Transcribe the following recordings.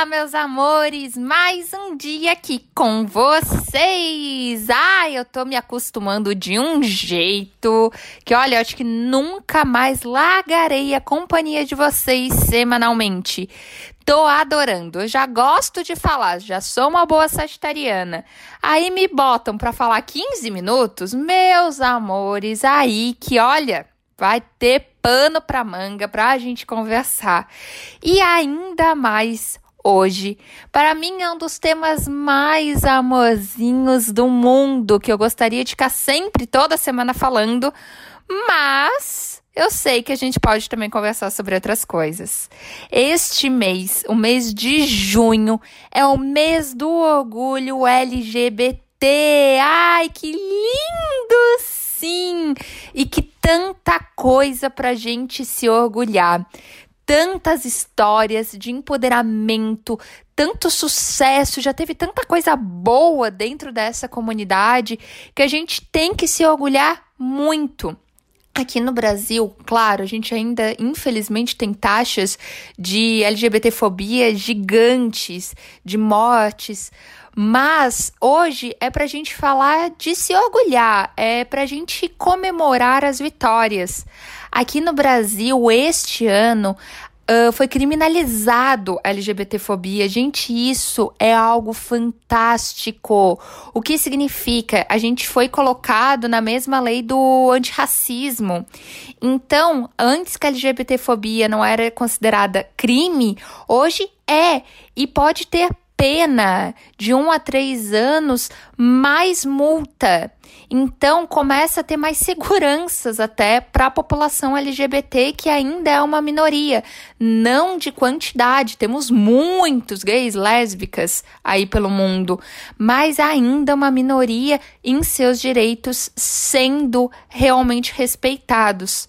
Olá, meus amores! Mais um dia aqui com vocês! Ai, eu tô me acostumando de um jeito que, olha, eu acho que nunca mais largarei a companhia de vocês semanalmente. Tô adorando, eu já gosto de falar, já sou uma boa sagitariana. Aí me botam para falar 15 minutos, meus amores, aí que, olha, vai ter pano para manga para a gente conversar. E ainda mais hoje, para mim é um dos temas mais amorzinhos do mundo que eu gostaria de ficar sempre toda semana falando, mas eu sei que a gente pode também conversar sobre outras coisas. Este mês, o mês de junho, é o mês do orgulho LGBT. Ai, que lindo! sim! E que tanta coisa pra gente se orgulhar. Tantas histórias de empoderamento, tanto sucesso, já teve tanta coisa boa dentro dessa comunidade que a gente tem que se orgulhar muito. Aqui no Brasil, claro, a gente ainda infelizmente tem taxas de LGBTfobia gigantes, de mortes, mas hoje é para a gente falar de se orgulhar, é para a gente comemorar as vitórias. Aqui no Brasil, este ano, Uh, foi criminalizado a LGBTfobia. Gente, isso é algo fantástico. O que significa? A gente foi colocado na mesma lei do antirracismo. Então, antes que a LGBTfobia não era considerada crime, hoje é. E pode ter pena de um a três anos mais multa. Então começa a ter mais seguranças até para a população LGBT que ainda é uma minoria, não de quantidade. Temos muitos gays, lésbicas aí pelo mundo, mas ainda uma minoria em seus direitos sendo realmente respeitados.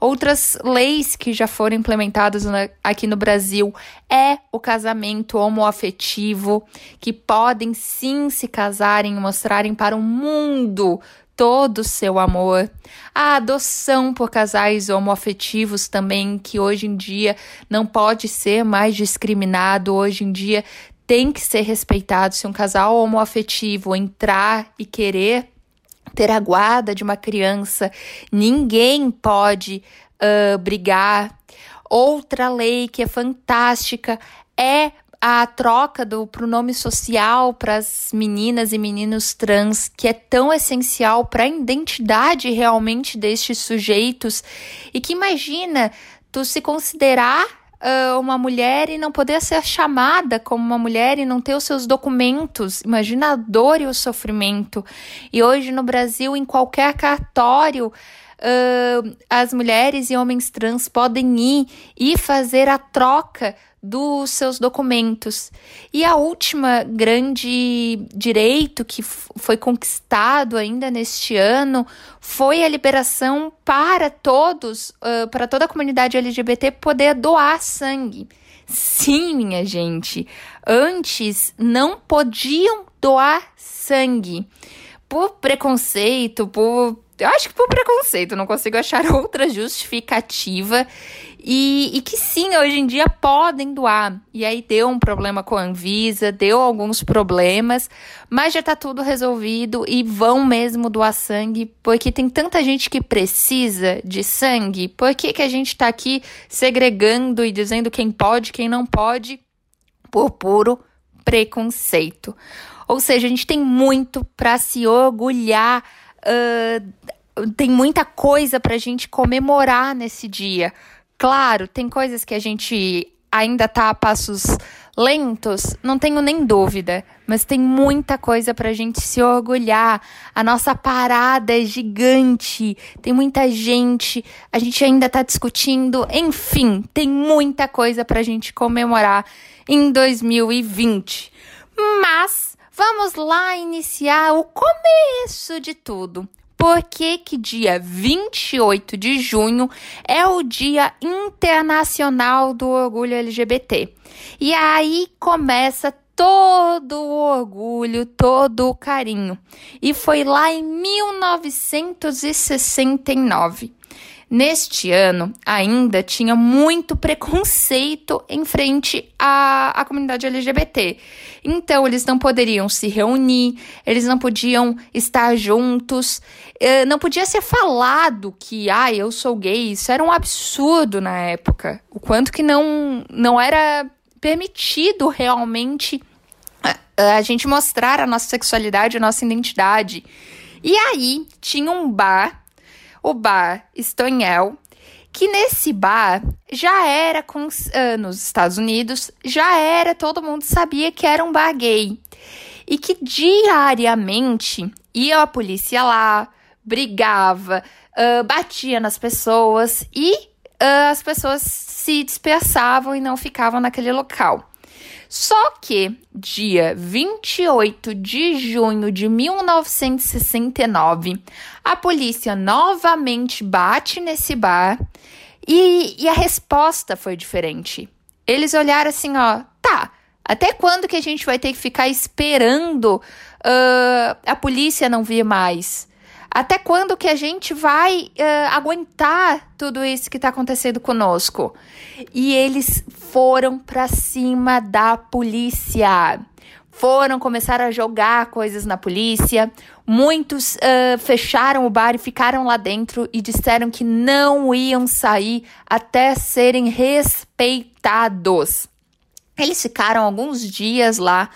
Outras leis que já foram implementadas aqui no Brasil é o casamento homoafetivo, que podem sim se casarem e mostrarem para o mundo todo o seu amor. A adoção por casais homoafetivos também, que hoje em dia não pode ser mais discriminado, hoje em dia tem que ser respeitado. Se um casal homoafetivo entrar e querer ter a guarda de uma criança, ninguém pode uh, brigar. Outra lei que é fantástica é a troca do pronome social para as meninas e meninos trans, que é tão essencial para a identidade realmente destes sujeitos, e que imagina tu se considerar uh, uma mulher e não poder ser chamada como uma mulher e não ter os seus documentos. Imagina a dor e o sofrimento. E hoje no Brasil, em qualquer cartório, Uh, as mulheres e homens trans podem ir e fazer a troca dos seus documentos. E a última grande direito que foi conquistado ainda neste ano foi a liberação para todos, uh, para toda a comunidade LGBT poder doar sangue. Sim, minha gente, antes não podiam doar sangue por preconceito, por eu acho que por preconceito, não consigo achar outra justificativa. E, e, que sim, hoje em dia podem doar. E aí deu um problema com a Anvisa, deu alguns problemas, mas já tá tudo resolvido e vão mesmo doar sangue, porque tem tanta gente que precisa de sangue. Por que, que a gente tá aqui segregando e dizendo quem pode, quem não pode? Por puro preconceito. Ou seja, a gente tem muito para se orgulhar uh, tem muita coisa para a gente comemorar nesse dia. Claro, tem coisas que a gente ainda tá a passos lentos, não tenho nem dúvida, mas tem muita coisa pra gente se orgulhar. A nossa parada é gigante, tem muita gente, a gente ainda tá discutindo, enfim, tem muita coisa pra gente comemorar em 2020. Mas Vamos lá iniciar o começo de tudo. Por que, que dia 28 de junho é o Dia Internacional do Orgulho LGBT? E aí começa todo o orgulho, todo o carinho. E foi lá em 1969. Neste ano, ainda tinha muito preconceito em frente à, à comunidade LGBT. Então, eles não poderiam se reunir, eles não podiam estar juntos, eh, não podia ser falado que, ah, eu sou gay. Isso era um absurdo na época. O quanto que não, não era permitido realmente a, a gente mostrar a nossa sexualidade, a nossa identidade. E aí, tinha um bar o bar Stonewall, que nesse bar já era uh, nos Estados Unidos, já era, todo mundo sabia que era um bar gay. E que diariamente ia a polícia lá, brigava, uh, batia nas pessoas e uh, as pessoas se dispersavam e não ficavam naquele local. Só que dia 28 de junho de 1969, a polícia novamente bate nesse bar e, e a resposta foi diferente. Eles olharam assim, ó, tá, até quando que a gente vai ter que ficar esperando uh, a polícia não vir mais? Até quando que a gente vai uh, aguentar tudo isso que está acontecendo conosco? E eles foram para cima da polícia. Foram começar a jogar coisas na polícia. Muitos uh, fecharam o bar e ficaram lá dentro e disseram que não iam sair até serem respeitados. Eles ficaram alguns dias lá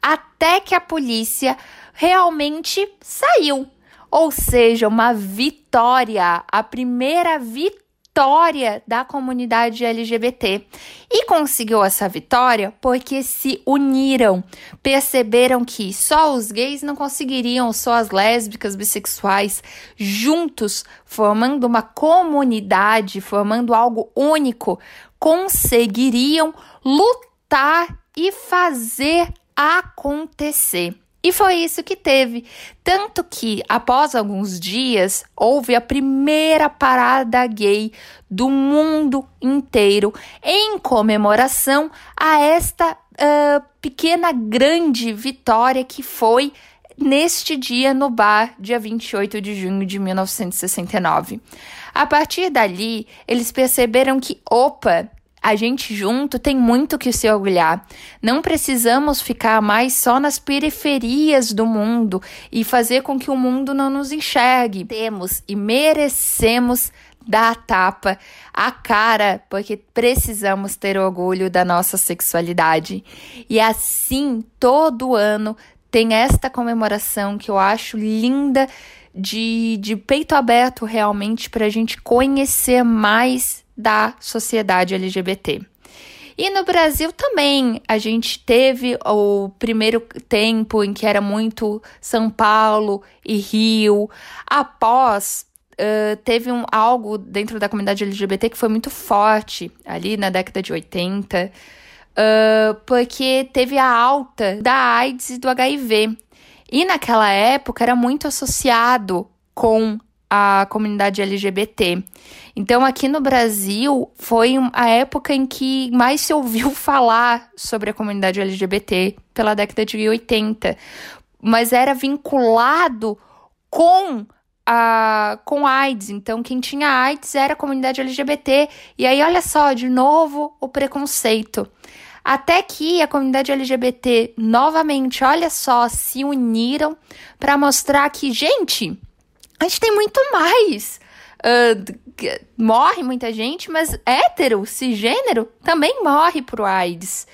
até que a polícia realmente saiu ou seja, uma vitória, a primeira vitória da comunidade LGBT. E conseguiu essa vitória porque se uniram, perceberam que só os gays não conseguiriam, só as lésbicas, bissexuais, juntos, formando uma comunidade, formando algo único, conseguiriam lutar e fazer acontecer. E foi isso que teve. Tanto que, após alguns dias, houve a primeira parada gay do mundo inteiro em comemoração a esta uh, pequena grande vitória que foi neste dia no bar, dia 28 de junho de 1969. A partir dali, eles perceberam que, opa, a gente junto tem muito que se orgulhar. Não precisamos ficar mais só nas periferias do mundo e fazer com que o mundo não nos enxergue. Temos e merecemos dar a tapa, a cara, porque precisamos ter orgulho da nossa sexualidade. E assim, todo ano tem esta comemoração que eu acho linda de, de peito aberto realmente para a gente conhecer mais da sociedade LGBT. E no Brasil também a gente teve o primeiro tempo em que era muito São Paulo e Rio. Após uh, teve um, algo dentro da comunidade LGBT que foi muito forte ali na década de 80, uh, porque teve a alta da AIDS e do HIV. E naquela época era muito associado com a comunidade LGBT. Então, aqui no Brasil, foi a época em que mais se ouviu falar sobre a comunidade LGBT, pela década de 80. Mas era vinculado com a, com AIDS. Então, quem tinha AIDS era a comunidade LGBT. E aí, olha só, de novo, o preconceito. Até que a comunidade LGBT, novamente, olha só, se uniram para mostrar que, gente, a gente tem muito mais. Uh, morre muita gente, mas hétero, cisgênero, também morre pro AIDS.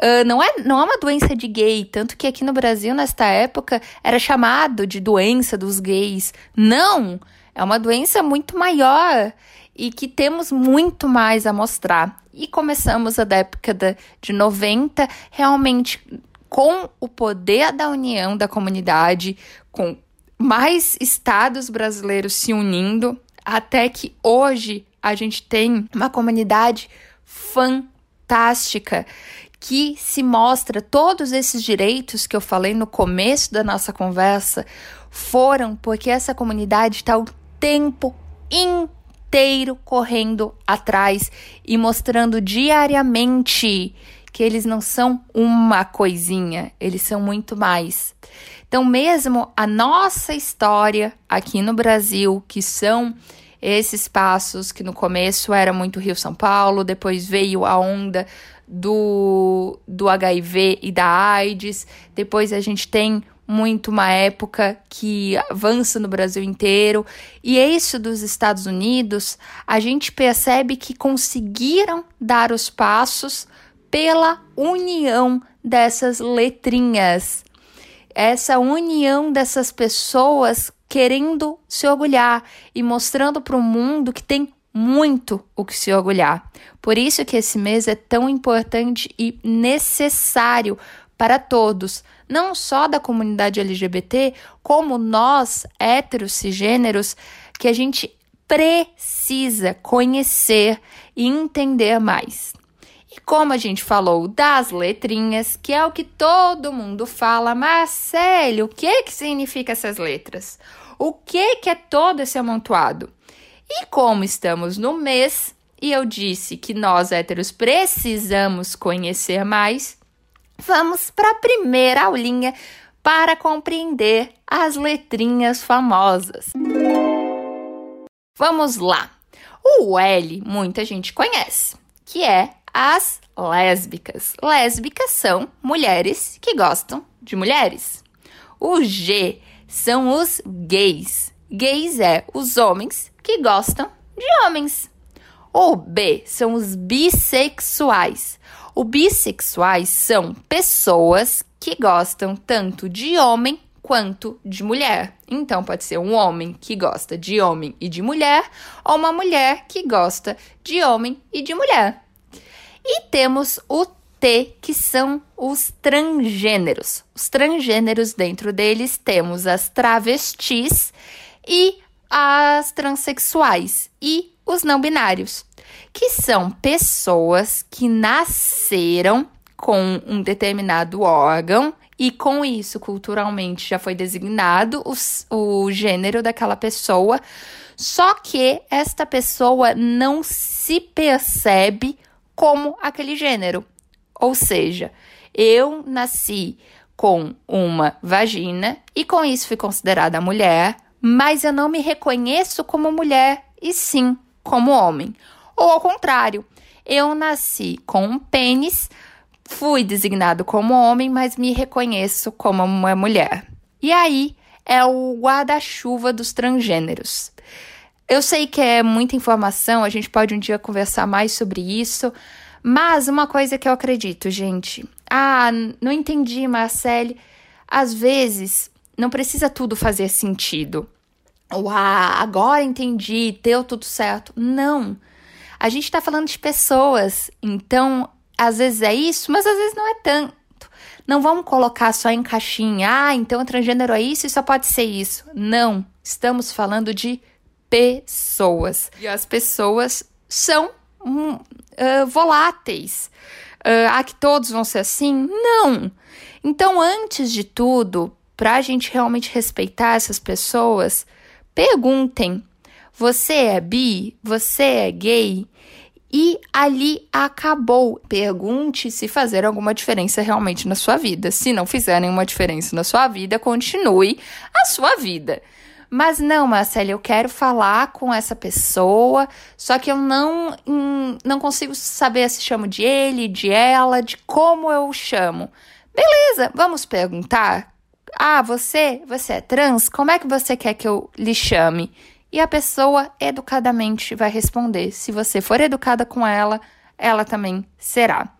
Uh, não, é, não é uma doença de gay, tanto que aqui no Brasil, nesta época, era chamado de doença dos gays. Não! É uma doença muito maior e que temos muito mais a mostrar. E começamos a década de 90 realmente com o poder da união da comunidade, com mais estados brasileiros se unindo, até que hoje a gente tem uma comunidade fantástica que se mostra todos esses direitos que eu falei no começo da nossa conversa foram porque essa comunidade está o tempo inteiro correndo atrás e mostrando diariamente que eles não são uma coisinha, eles são muito mais. Então, mesmo a nossa história aqui no Brasil, que são esses espaços que no começo era muito Rio São Paulo, depois veio a onda do, do HIV e da AIDS, depois a gente tem muito uma época que avança no Brasil inteiro. E isso dos Estados Unidos, a gente percebe que conseguiram dar os passos pela união dessas letrinhas. Essa união dessas pessoas querendo se orgulhar e mostrando para o mundo que tem muito o que se orgulhar. Por isso que esse mês é tão importante e necessário para todos, não só da comunidade LGBT, como nós, héteros, cisgêneros, que a gente precisa conhecer e entender mais. Como a gente falou das letrinhas, que é o que todo mundo fala, Marcelo, o que que significa essas letras? O que que é todo esse amontoado? E como estamos no mês, e eu disse que nós héteros precisamos conhecer mais, Vamos para a primeira aulinha para compreender as letrinhas famosas. Vamos lá. O L muita gente conhece, que é as lésbicas. Lésbicas são mulheres que gostam de mulheres. O G são os gays. Gays é os homens que gostam de homens. O B são os bissexuais. Os bissexuais são pessoas que gostam tanto de homem quanto de mulher. Então, pode ser um homem que gosta de homem e de mulher, ou uma mulher que gosta de homem e de mulher. E temos o T, que são os transgêneros. Os transgêneros, dentro deles, temos as travestis e as transexuais e os não binários que são pessoas que nasceram com um determinado órgão e com isso, culturalmente, já foi designado o, o gênero daquela pessoa, só que esta pessoa não se percebe como aquele gênero. Ou seja, eu nasci com uma vagina e com isso fui considerada mulher, mas eu não me reconheço como mulher e sim como homem. Ou ao contrário, eu nasci com um pênis, fui designado como homem, mas me reconheço como uma mulher. E aí é o guarda-chuva dos transgêneros. Eu sei que é muita informação, a gente pode um dia conversar mais sobre isso, mas uma coisa que eu acredito, gente. Ah, não entendi, Marcele. Às vezes, não precisa tudo fazer sentido. Ou, ah, agora entendi, deu tudo certo. Não. A gente está falando de pessoas, então às vezes é isso, mas às vezes não é tanto. Não vamos colocar só em caixinha, ah, então transgênero é isso e só pode ser isso. Não, estamos falando de pessoas. E as pessoas são um, uh, voláteis. Uh, ah, que todos vão ser assim? Não. Então, antes de tudo, para a gente realmente respeitar essas pessoas, perguntem você é bi? Você é gay? E ali acabou. Pergunte se fazer alguma diferença realmente na sua vida. Se não fizer nenhuma diferença na sua vida, continue a sua vida. Mas não, Marcela, eu quero falar com essa pessoa, só que eu não, hum, não consigo saber se chamo de ele, de ela, de como eu chamo. Beleza, vamos perguntar? Ah, você, você é trans? Como é que você quer que eu lhe chame? e a pessoa educadamente vai responder. Se você for educada com ela, ela também será.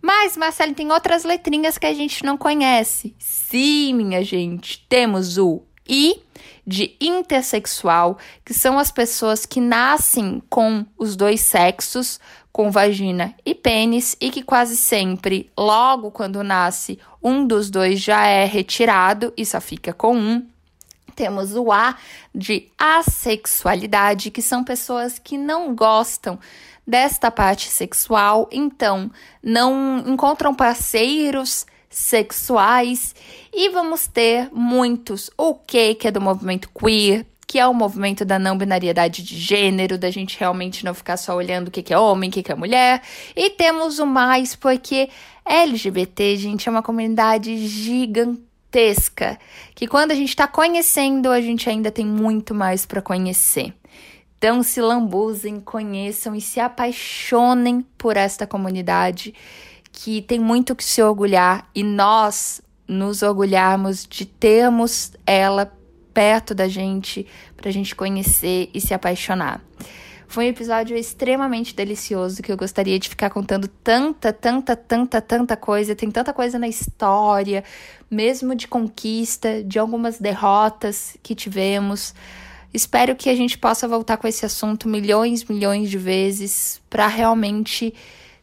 Mas, Marcelo, tem outras letrinhas que a gente não conhece. Sim, minha gente, temos o I de intersexual, que são as pessoas que nascem com os dois sexos, com vagina e pênis, e que quase sempre, logo quando nasce, um dos dois já é retirado e só fica com um. Temos o A de assexualidade, que são pessoas que não gostam desta parte sexual, então não encontram parceiros sexuais e vamos ter muitos o que que é do movimento queer, que é o movimento da não binariedade de gênero, da gente realmente não ficar só olhando o que, que é homem, o que, que é mulher. E temos o mais, porque LGBT, gente, é uma comunidade gigantesca que quando a gente está conhecendo, a gente ainda tem muito mais para conhecer. Então se lambuzem, conheçam e se apaixonem por esta comunidade que tem muito que se orgulhar e nós nos orgulharmos de termos ela perto da gente, para a gente conhecer e se apaixonar. Foi um episódio extremamente delicioso que eu gostaria de ficar contando tanta, tanta, tanta, tanta coisa. Tem tanta coisa na história, mesmo de conquista, de algumas derrotas que tivemos. Espero que a gente possa voltar com esse assunto milhões, milhões de vezes para realmente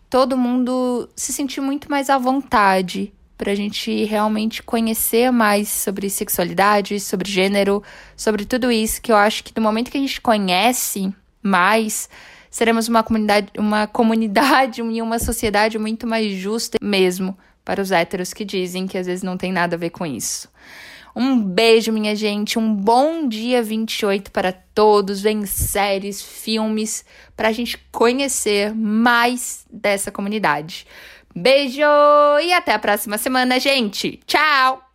todo mundo se sentir muito mais à vontade, para a gente realmente conhecer mais sobre sexualidade, sobre gênero, sobre tudo isso que eu acho que no momento que a gente conhece mais, seremos uma comunidade, uma comunidade e uma sociedade muito mais justa mesmo para os héteros que dizem que às vezes não tem nada a ver com isso. Um beijo, minha gente. Um bom dia 28 para todos. Vem séries, filmes, para a gente conhecer mais dessa comunidade. Beijo e até a próxima semana, gente. Tchau!